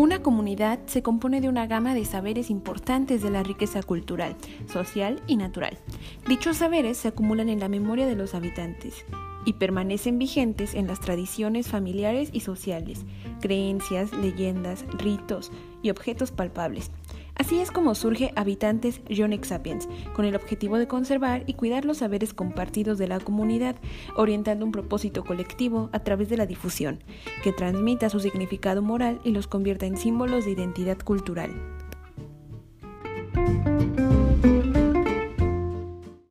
Una comunidad se compone de una gama de saberes importantes de la riqueza cultural, social y natural. Dichos saberes se acumulan en la memoria de los habitantes y permanecen vigentes en las tradiciones familiares y sociales, creencias, leyendas, ritos y objetos palpables. Así es como surge Habitantes Yonex Sapiens, con el objetivo de conservar y cuidar los saberes compartidos de la comunidad, orientando un propósito colectivo a través de la difusión, que transmita su significado moral y los convierta en símbolos de identidad cultural.